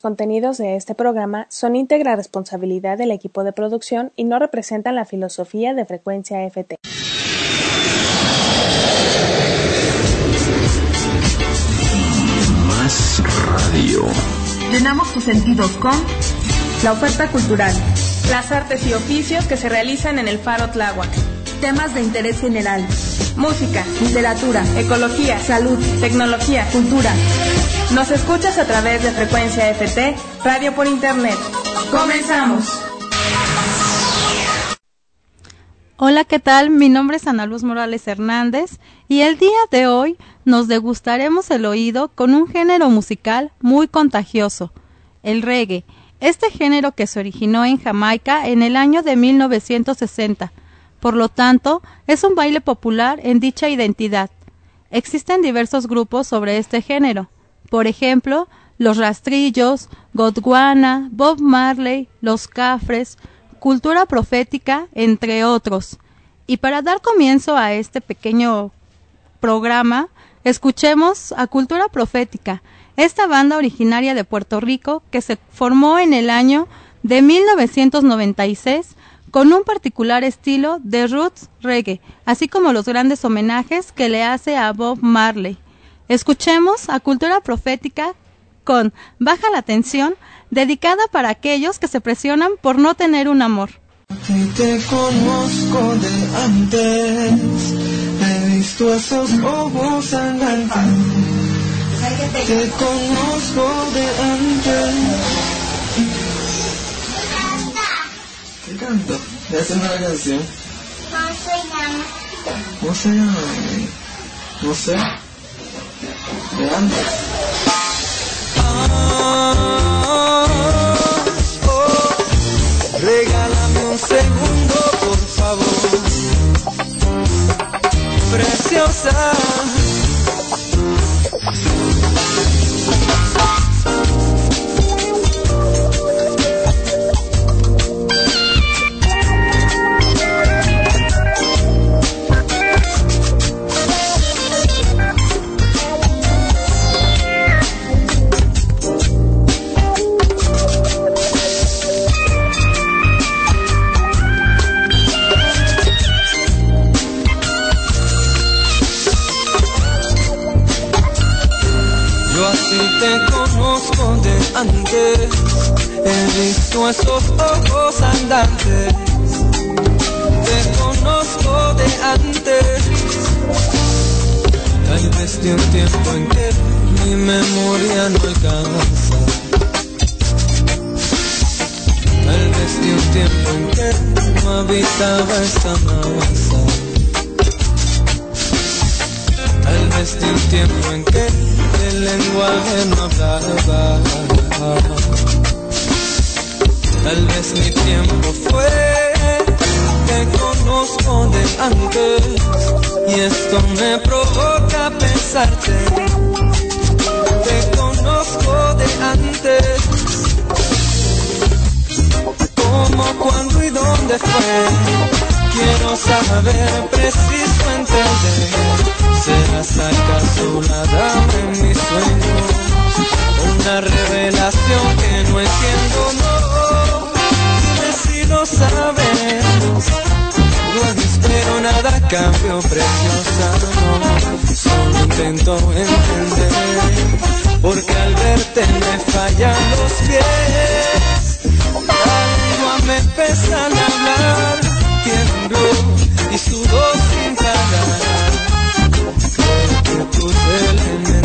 Contenidos de este programa son íntegra responsabilidad del equipo de producción y no representan la filosofía de Frecuencia FT. Más radio. Llenamos tus sentidos con La oferta cultural. Las artes y oficios que se realizan en el Faro Tláhuac. temas de interés general, Música, literatura, ecología, salud, tecnología. cultura. Nos escuchas a través de Frecuencia FT, radio por internet. ¡Comenzamos! Hola, ¿qué tal? Mi nombre es Ana Luz Morales Hernández y el día de hoy nos degustaremos el oído con un género musical muy contagioso, el reggae. Este género que se originó en Jamaica en el año de 1960. Por lo tanto, es un baile popular en dicha identidad. Existen diversos grupos sobre este género. Por ejemplo, Los Rastrillos, Godwana, Bob Marley, Los Cafres, Cultura Profética, entre otros. Y para dar comienzo a este pequeño programa, escuchemos a Cultura Profética, esta banda originaria de Puerto Rico que se formó en el año de 1996 con un particular estilo de roots reggae, así como los grandes homenajes que le hace a Bob Marley. Escuchemos a Cultura Profética con Baja la Tensión, dedicada para aquellos que se presionan por no tener un amor. Te conozco de antes, he visto esos ojos. Te conozco de antes. ¿Qué canto? ¿Ya hace una canción? ¿Cómo se llama? No sé. De antes. Regálame un segundo, por favor. Preciosa. De un tiempo en que mi memoria no alcanza. Tal vez de un tiempo en que no habitaba esta masa. Tal vez de un tiempo en que el lenguaje no hablaba. Tal vez mi tiempo fue, conozco de antes y esto me provoca pensarte. Te conozco de antes, cómo, cuándo y dónde fue. Quiero saber, preciso entender. ¿Serás acaso la dama en mis sueños? Una revelación que no entiendo, no. Si lo sabes. Cambio, preciosa, no. Solo intento entender. Porque al verte me fallan los pies. Algo me pesa al hablar. Tiemblo y sudo sin parar que tus elementos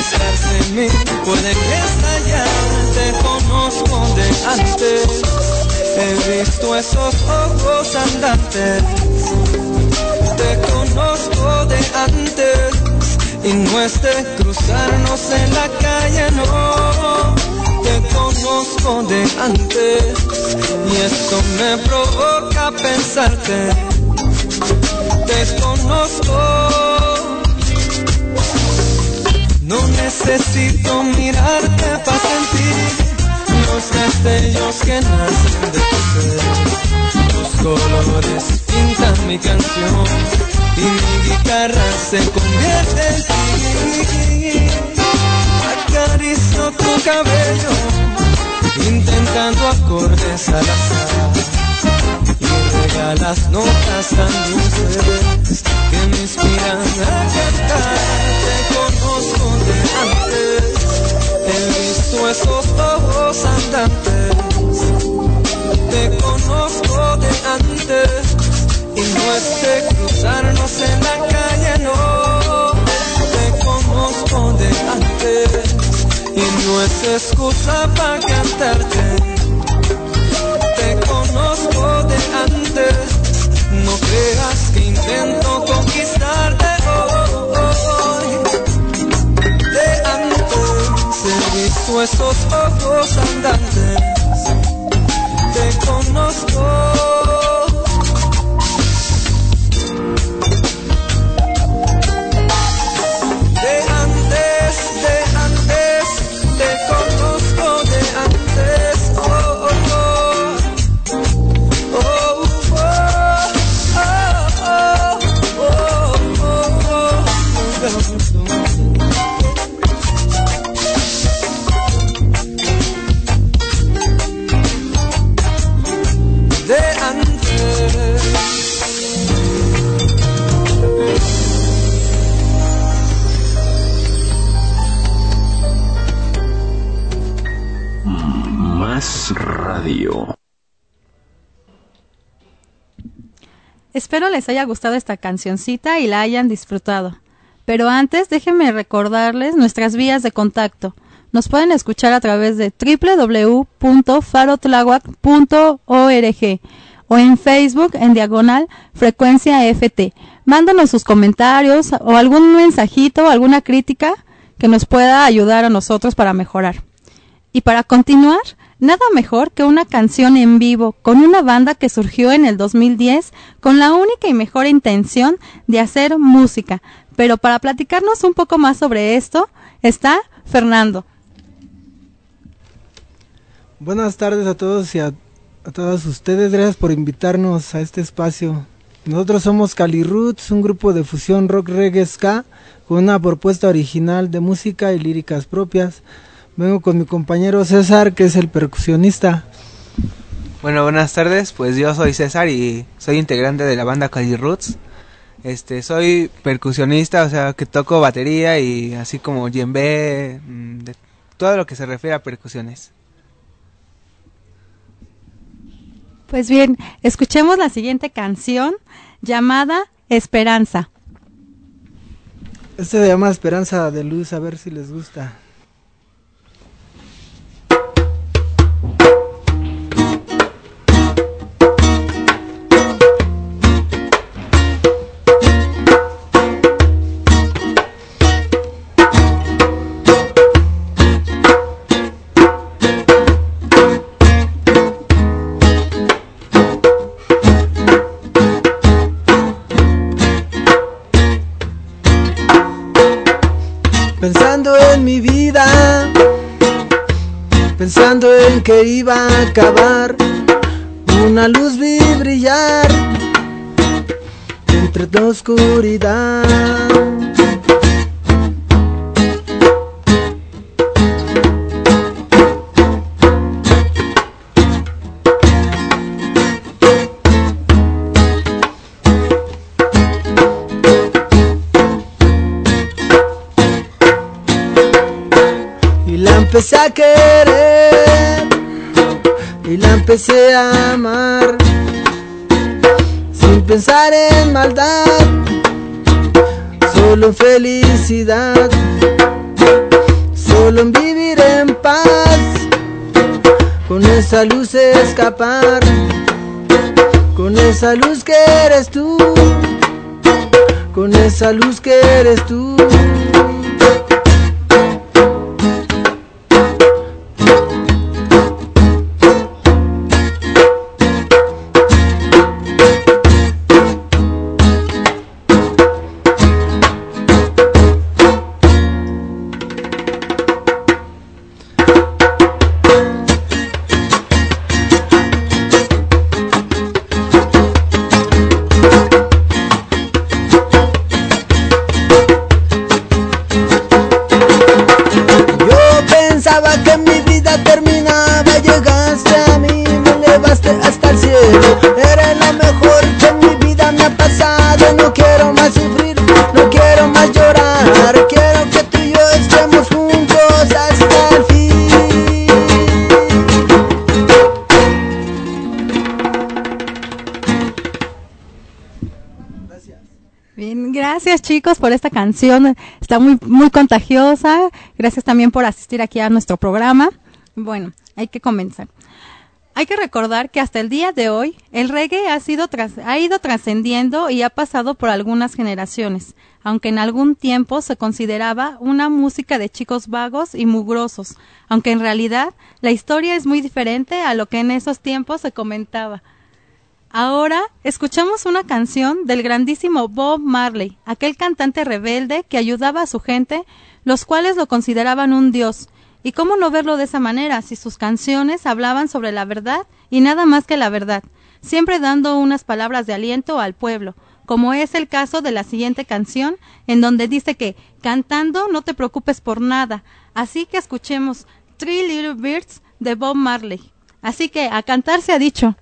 en puede que estallar. Te conozco de antes, he visto esos ojos andantes. Te conozco de antes y no es de cruzarnos en la calle, no. Te conozco de antes y esto me provoca pensarte te conozco. Necesito mirarte para sentir los destellos que nacen de tu ser. Tus colores pintan mi canción y mi guitarra se convierte en ti. acaricio tu cabello, intentando acordes al azar. Y regalas notas tan dulces que me inspiran a cantar. Antes, he visto esos ojos andantes. Te conozco de antes y no es de cruzarnos en la calle, no. Te conozco de antes y no es excusa para cantarte. Esos ojos andantes. Te conozco. Espero les haya gustado esta cancioncita y la hayan disfrutado. Pero antes déjenme recordarles nuestras vías de contacto. Nos pueden escuchar a través de www.farotlaguac.org o en Facebook en diagonal frecuencia FT. Mándanos sus comentarios o algún mensajito alguna crítica que nos pueda ayudar a nosotros para mejorar. Y para continuar, Nada mejor que una canción en vivo con una banda que surgió en el 2010 con la única y mejor intención de hacer música. Pero para platicarnos un poco más sobre esto está Fernando. Buenas tardes a todos y a, todas ustedes. Gracias por invitarnos a este espacio. Nosotros somos Cali Roots, un grupo de fusión rock reggae ska con una propuesta original de música y líricas propias. Vengo con mi compañero César, que es el percusionista. Bueno, buenas tardes. Pues yo soy César y soy integrante de la banda Cali Roots. Este, soy percusionista, o sea, que toco batería y así como djembe, mm, de todo lo que se refiere a percusiones. Pues bien, escuchemos la siguiente canción llamada Esperanza. Este se llama Esperanza de Luz, a ver si les gusta. Que iba a acabar, una luz vi brillar entre la oscuridad. Empecé a querer y la empecé a amar sin pensar en maldad, solo en felicidad, solo en vivir en paz, con esa luz escapar, con esa luz que eres tú, con esa luz que eres tú. Gracias chicos por esta canción. Está muy, muy contagiosa. Gracias también por asistir aquí a nuestro programa. Bueno, hay que comenzar. Hay que recordar que hasta el día de hoy el reggae ha, sido ha ido trascendiendo y ha pasado por algunas generaciones, aunque en algún tiempo se consideraba una música de chicos vagos y mugrosos, aunque en realidad la historia es muy diferente a lo que en esos tiempos se comentaba. Ahora escuchamos una canción del grandísimo Bob Marley, aquel cantante rebelde que ayudaba a su gente, los cuales lo consideraban un dios. ¿Y cómo no verlo de esa manera si sus canciones hablaban sobre la verdad y nada más que la verdad, siempre dando unas palabras de aliento al pueblo, como es el caso de la siguiente canción, en donde dice que cantando no te preocupes por nada. Así que escuchemos Three Little Birds de Bob Marley. Así que a cantar se ha dicho.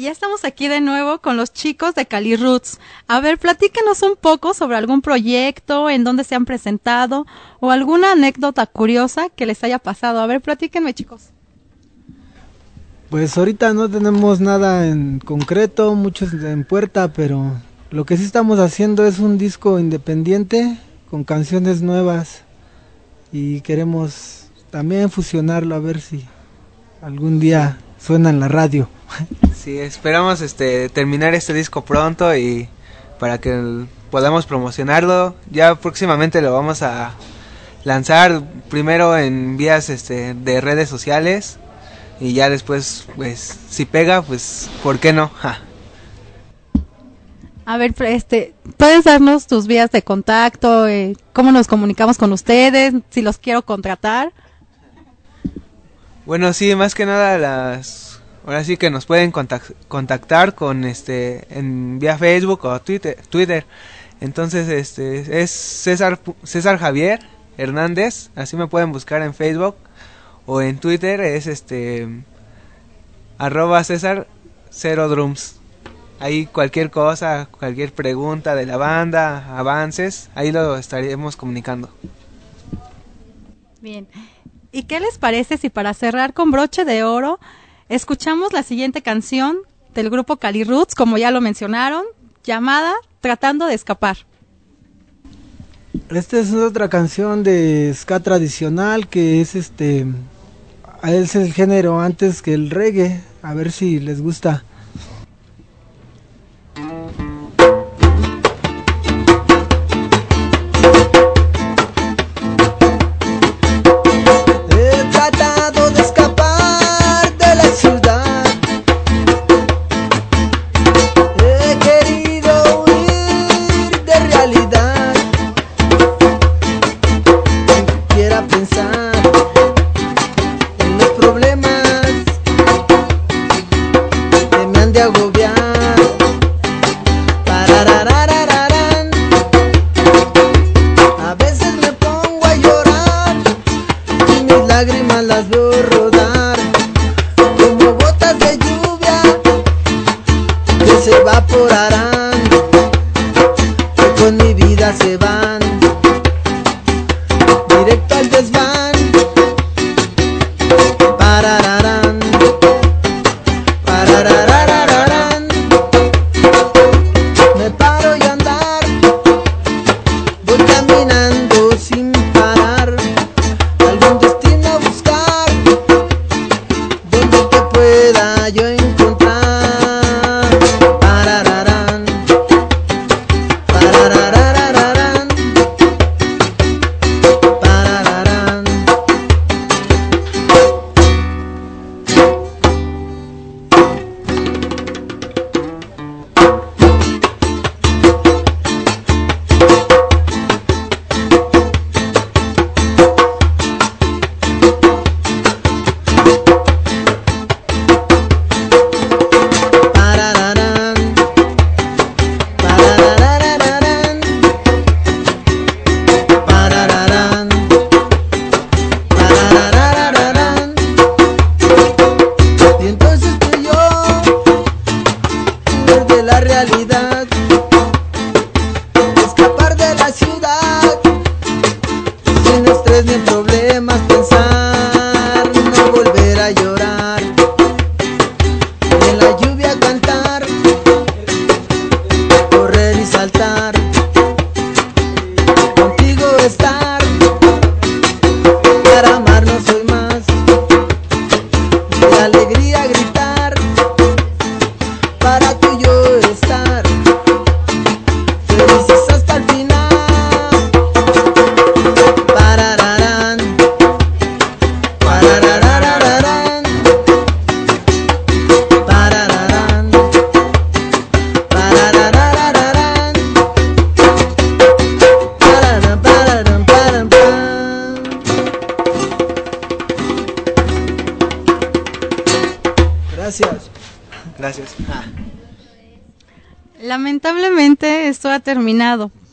Ya estamos aquí de nuevo con los chicos de Cali Roots. A ver, platíquenos un poco sobre algún proyecto, en dónde se han presentado o alguna anécdota curiosa que les haya pasado. A ver, platíquenme, chicos. Pues ahorita no tenemos nada en concreto, muchos en puerta, pero lo que sí estamos haciendo es un disco independiente con canciones nuevas y queremos también fusionarlo a ver si algún día suena en la radio. Sí, esperamos este terminar este disco pronto y para que el- podamos promocionarlo. Ya próximamente lo vamos a lanzar primero en vías este de redes sociales y ya después, pues, si pega, pues, ¿por qué no? Ja. A ver, este, ¿puedes darnos tus vías de contacto? eh, ¿Cómo nos comunicamos con ustedes? Si los quiero contratar. Bueno, sí, más que nada las ahora sí que nos pueden contac- contactar con este en vía Facebook o Twitter. Entonces, este es César César Javier Hernández, así me pueden buscar en Facebook o en Twitter es este arroba César cero drums. Ahí cualquier cosa, cualquier pregunta de la banda, avances, ahí lo estaremos comunicando. Bien. ¿Y qué les parece si para cerrar con broche de oro escuchamos la siguiente canción del grupo Cali Roots, como ya lo mencionaron, llamada Tratando de escapar? Esta es otra canción de ska tradicional que es este es el género antes que el reggae. A ver si les gusta. Para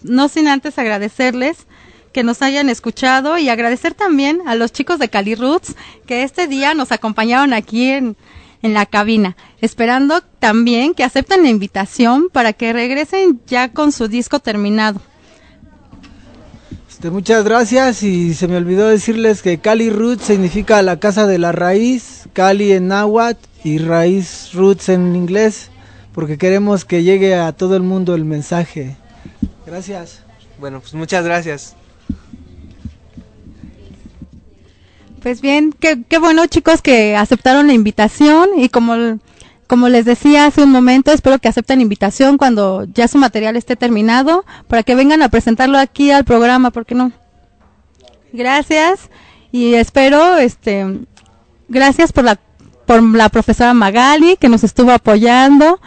No sin antes agradecerles que nos hayan escuchado y agradecer también a los chicos de Cali Roots que este día nos acompañaron aquí en, en la cabina, esperando también que acepten la invitación para que regresen ya con su disco terminado. Este, muchas gracias y se me olvidó decirles que Cali Roots significa la casa de la raíz, Cali en náhuatl y raíz roots en inglés, porque queremos que llegue a todo el mundo el mensaje. Gracias. Bueno, pues muchas gracias. Pues bien, qué, qué bueno chicos que aceptaron la invitación y como, como les decía hace un momento, espero que acepten la invitación cuando ya su material esté terminado para que vengan a presentarlo aquí al programa, ¿por qué no? Gracias y espero, este, gracias por la por la profesora Magali, que nos estuvo apoyando.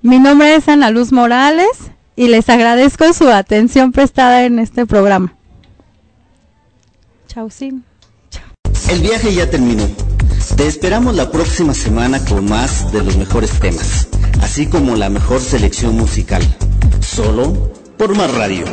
Mi nombre es Ana Luz Morales y les agradezco su atención prestada en este programa. Chau, sí. El viaje ya terminó. Te esperamos la próxima semana con más de los mejores temas, así como la mejor selección musical. Solo por Más Radio.